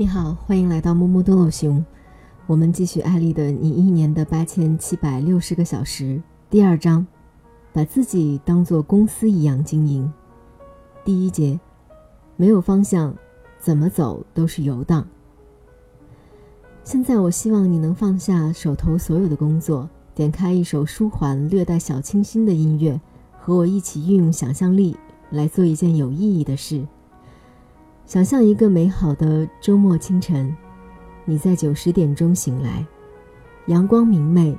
你好，欢迎来到摸摸多罗熊。我们继续艾丽的《你一年的八千七百六十个小时》第二章，把自己当做公司一样经营。第一节，没有方向，怎么走都是游荡。现在，我希望你能放下手头所有的工作，点开一首舒缓、略带小清新的音乐，和我一起运用想象力来做一件有意义的事。想象一个美好的周末清晨，你在九十点钟醒来，阳光明媚，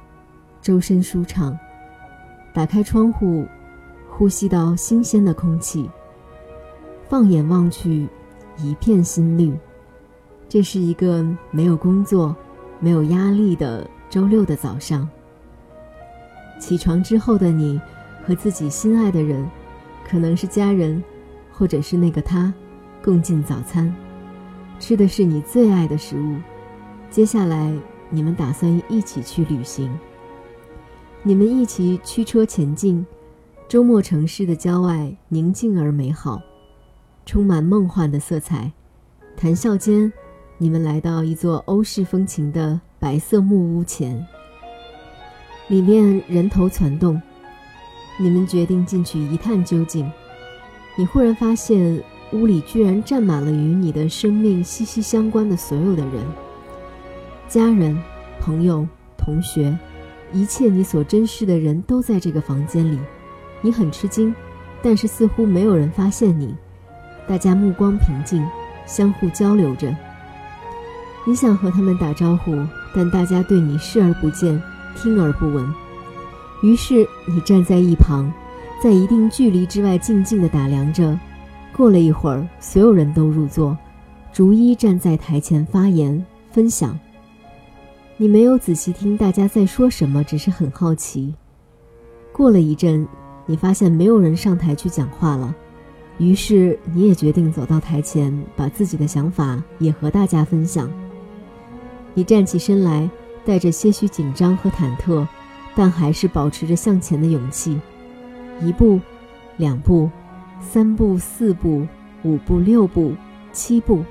周身舒畅。打开窗户，呼吸到新鲜的空气。放眼望去，一片新绿。这是一个没有工作、没有压力的周六的早上。起床之后的你，和自己心爱的人，可能是家人，或者是那个他。共进早餐，吃的是你最爱的食物。接下来，你们打算一起去旅行。你们一起驱车前进，周末城市的郊外宁静而美好，充满梦幻的色彩。谈笑间，你们来到一座欧式风情的白色木屋前，里面人头攒动。你们决定进去一探究竟。你忽然发现。屋里居然站满了与你的生命息息相关的所有的人，家人、朋友、同学，一切你所珍视的人都在这个房间里。你很吃惊，但是似乎没有人发现你。大家目光平静，相互交流着。你想和他们打招呼，但大家对你视而不见，听而不闻。于是你站在一旁，在一定距离之外静静地打量着。过了一会儿，所有人都入座，逐一站在台前发言分享。你没有仔细听大家在说什么，只是很好奇。过了一阵，你发现没有人上台去讲话了，于是你也决定走到台前，把自己的想法也和大家分享。你站起身来，带着些许紧张和忐忑，但还是保持着向前的勇气。一步，两步。三步、四步、五步、六步、七步。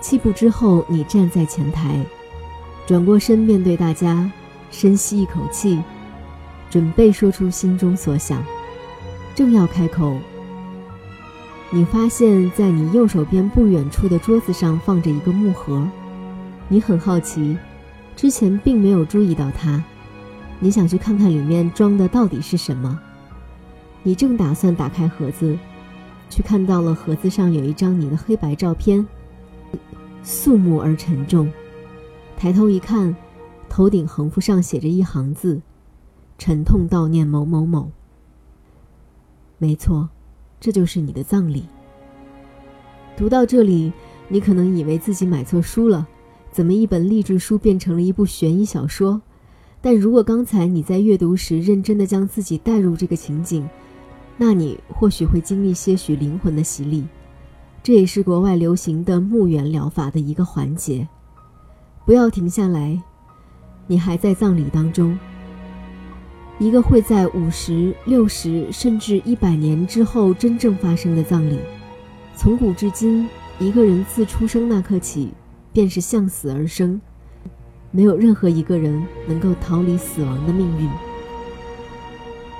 七步之后，你站在前台，转过身面对大家，深吸一口气，准备说出心中所想。正要开口，你发现在你右手边不远处的桌子上放着一个木盒，你很好奇，之前并没有注意到它，你想去看看里面装的到底是什么。你正打算打开盒子，却看到了盒子上有一张你的黑白照片，肃穆而沉重。抬头一看，头顶横幅上写着一行字：“沉痛悼念某某某。”没错，这就是你的葬礼。读到这里，你可能以为自己买错书了，怎么一本励志书变成了一部悬疑小说？但如果刚才你在阅读时认真的将自己带入这个情景，那你或许会经历些许灵魂的洗礼，这也是国外流行的墓园疗法的一个环节。不要停下来，你还在葬礼当中。一个会在五十六十甚至一百年之后真正发生的葬礼。从古至今，一个人自出生那刻起，便是向死而生，没有任何一个人能够逃离死亡的命运。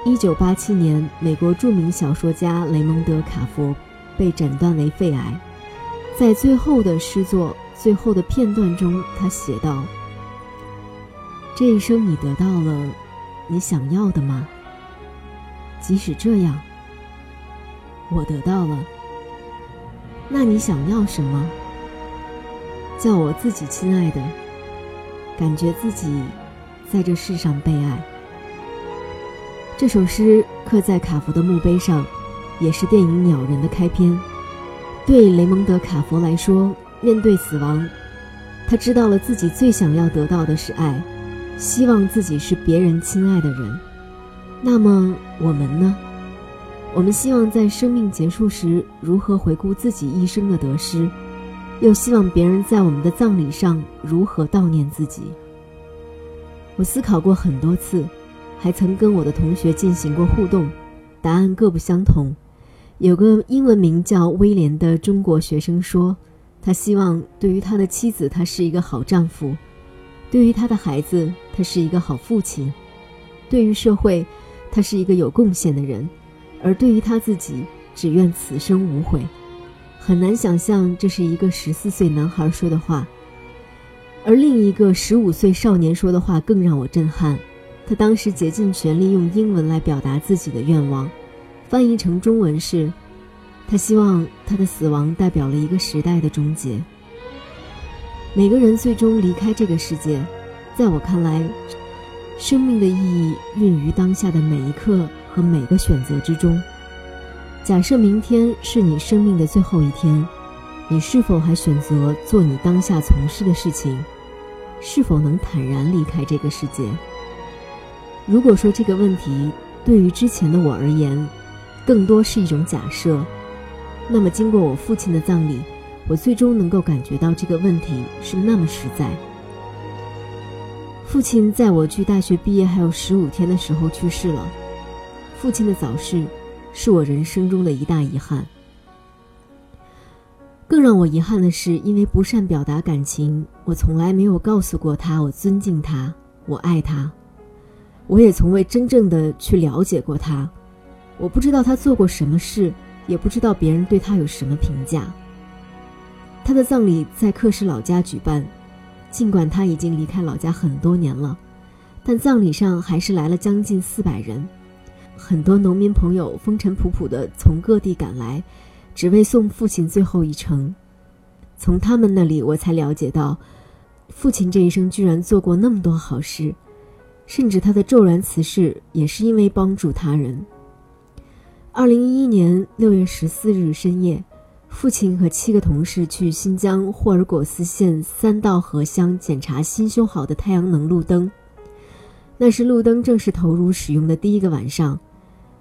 一九八七年，美国著名小说家雷蒙德·卡佛被诊断为肺癌。在最后的诗作、最后的片段中，他写道：“这一生，你得到了你想要的吗？即使这样，我得到了。那你想要什么？叫我自己亲爱的，感觉自己在这世上被爱。”这首诗刻在卡佛的墓碑上，也是电影《鸟人》的开篇。对雷蒙德·卡佛来说，面对死亡，他知道了自己最想要得到的是爱，希望自己是别人亲爱的人。那么我们呢？我们希望在生命结束时如何回顾自己一生的得失，又希望别人在我们的葬礼上如何悼念自己。我思考过很多次。还曾跟我的同学进行过互动，答案各不相同。有个英文名叫威廉的中国学生说：“他希望对于他的妻子，他是一个好丈夫；对于他的孩子，他是一个好父亲；对于社会，他是一个有贡献的人；而对于他自己，只愿此生无悔。很难想象这是一个十四岁男孩说的话，而另一个十五岁少年说的话更让我震撼。他当时竭尽全力用英文来表达自己的愿望，翻译成中文是。他希望他的死亡代表了一个时代的终结。每个人最终离开这个世界，在我看来，生命的意义孕于当下的每一刻和每个选择之中。假设明天是你生命的最后一天，你是否还选择做你当下从事的事情？是否能坦然离开这个世界？如果说这个问题对于之前的我而言，更多是一种假设。那么，经过我父亲的葬礼，我最终能够感觉到这个问题是那么实在。父亲在我距大学毕业还有十五天的时候去世了。父亲的早逝，是我人生中的一大遗憾。更让我遗憾的是，因为不善表达感情，我从来没有告诉过他我尊敬他，我爱他。我也从未真正的去了解过他，我不知道他做过什么事。也不知道别人对他有什么评价。他的葬礼在克什老家举办，尽管他已经离开老家很多年了，但葬礼上还是来了将近四百人，很多农民朋友风尘仆仆地从各地赶来，只为送父亲最后一程。从他们那里，我才了解到，父亲这一生居然做过那么多好事，甚至他的骤然辞世也是因为帮助他人。二零一一年六月十四日深夜，父亲和七个同事去新疆霍尔果斯县三道河乡检查新修好的太阳能路灯。那是路灯正式投入使用的第一个晚上，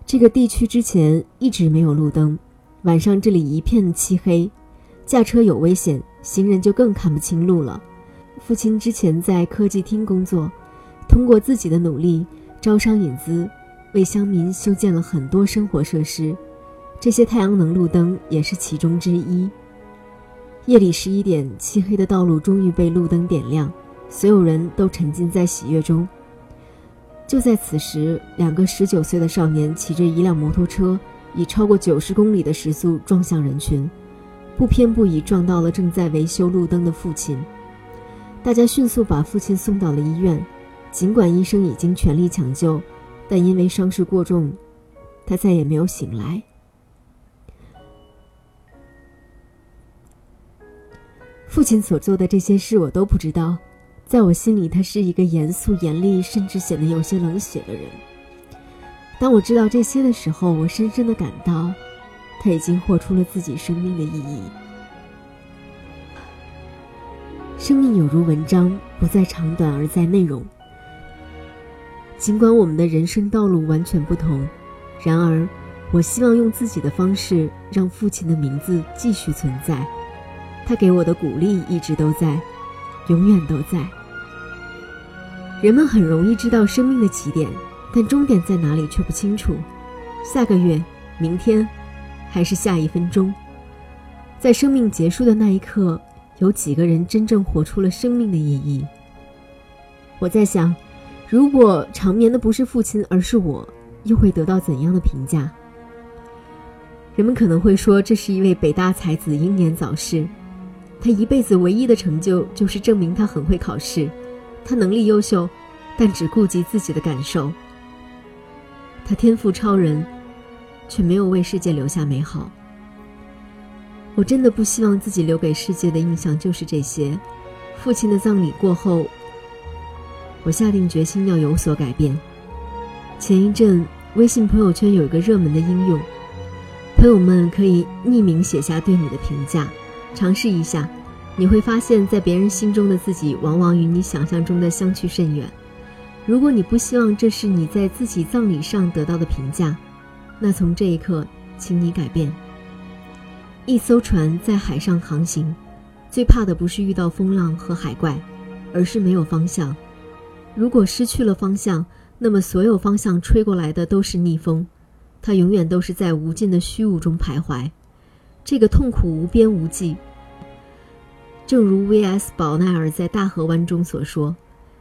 这个地区之前一直没有路灯，晚上这里一片漆黑，驾车有危险，行人就更看不清路了。父亲之前在科技厅工作，通过自己的努力招商引资。为乡民修建了很多生活设施，这些太阳能路灯也是其中之一。夜里十一点，漆黑的道路终于被路灯点亮，所有人都沉浸在喜悦中。就在此时，两个十九岁的少年骑着一辆摩托车，以超过九十公里的时速撞向人群，不偏不倚撞到了正在维修路灯的父亲。大家迅速把父亲送到了医院，尽管医生已经全力抢救。但因为伤势过重，他再也没有醒来。父亲所做的这些事，我都不知道。在我心里，他是一个严肃、严厉，甚至显得有些冷血的人。当我知道这些的时候，我深深的感到，他已经活出了自己生命的意义。生命有如文章，不在长短，而在内容。尽管我们的人生道路完全不同，然而，我希望用自己的方式让父亲的名字继续存在。他给我的鼓励一直都在，永远都在。人们很容易知道生命的起点，但终点在哪里却不清楚。下个月、明天，还是下一分钟，在生命结束的那一刻，有几个人真正活出了生命的意义？我在想。如果长眠的不是父亲，而是我，又会得到怎样的评价？人们可能会说，这是一位北大才子英年早逝，他一辈子唯一的成就就是证明他很会考试，他能力优秀，但只顾及自己的感受。他天赋超人，却没有为世界留下美好。我真的不希望自己留给世界的印象就是这些。父亲的葬礼过后。我下定决心要有所改变。前一阵，微信朋友圈有一个热门的应用，朋友们可以匿名写下对你的评价，尝试一下，你会发现在别人心中的自己，往往与你想象中的相去甚远。如果你不希望这是你在自己葬礼上得到的评价，那从这一刻，请你改变。一艘船在海上航行，最怕的不是遇到风浪和海怪，而是没有方向。如果失去了方向，那么所有方向吹过来的都是逆风，它永远都是在无尽的虚无中徘徊。这个痛苦无边无际，正如 V.S. 宝奈尔在《大河湾》中所说：“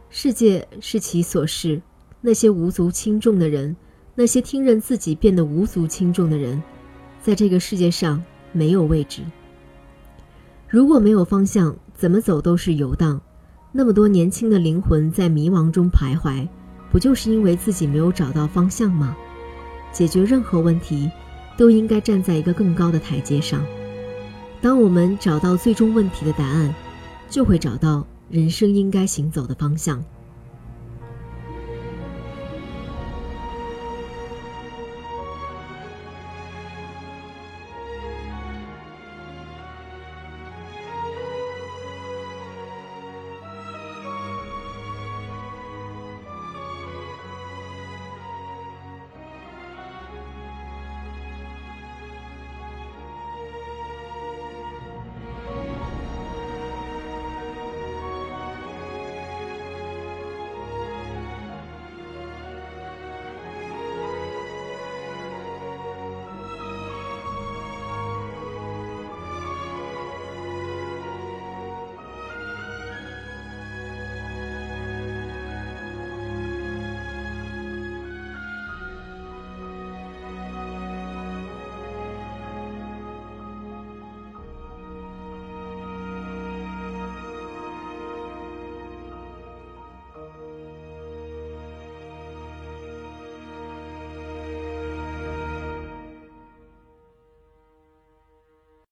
世界是其所是，那些无足轻重的人，那些听任自己变得无足轻重的人，在这个世界上没有位置。如果没有方向，怎么走都是游荡。那么多年轻的灵魂在迷茫中徘徊，不就是因为自己没有找到方向吗？解决任何问题，都应该站在一个更高的台阶上。”当我们找到最终问题的答案，就会找到人生应该行走的方向。